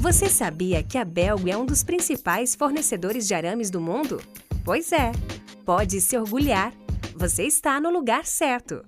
Você sabia que a Belgo é um dos principais fornecedores de arames do mundo? Pois é, pode se orgulhar. Você está no lugar certo.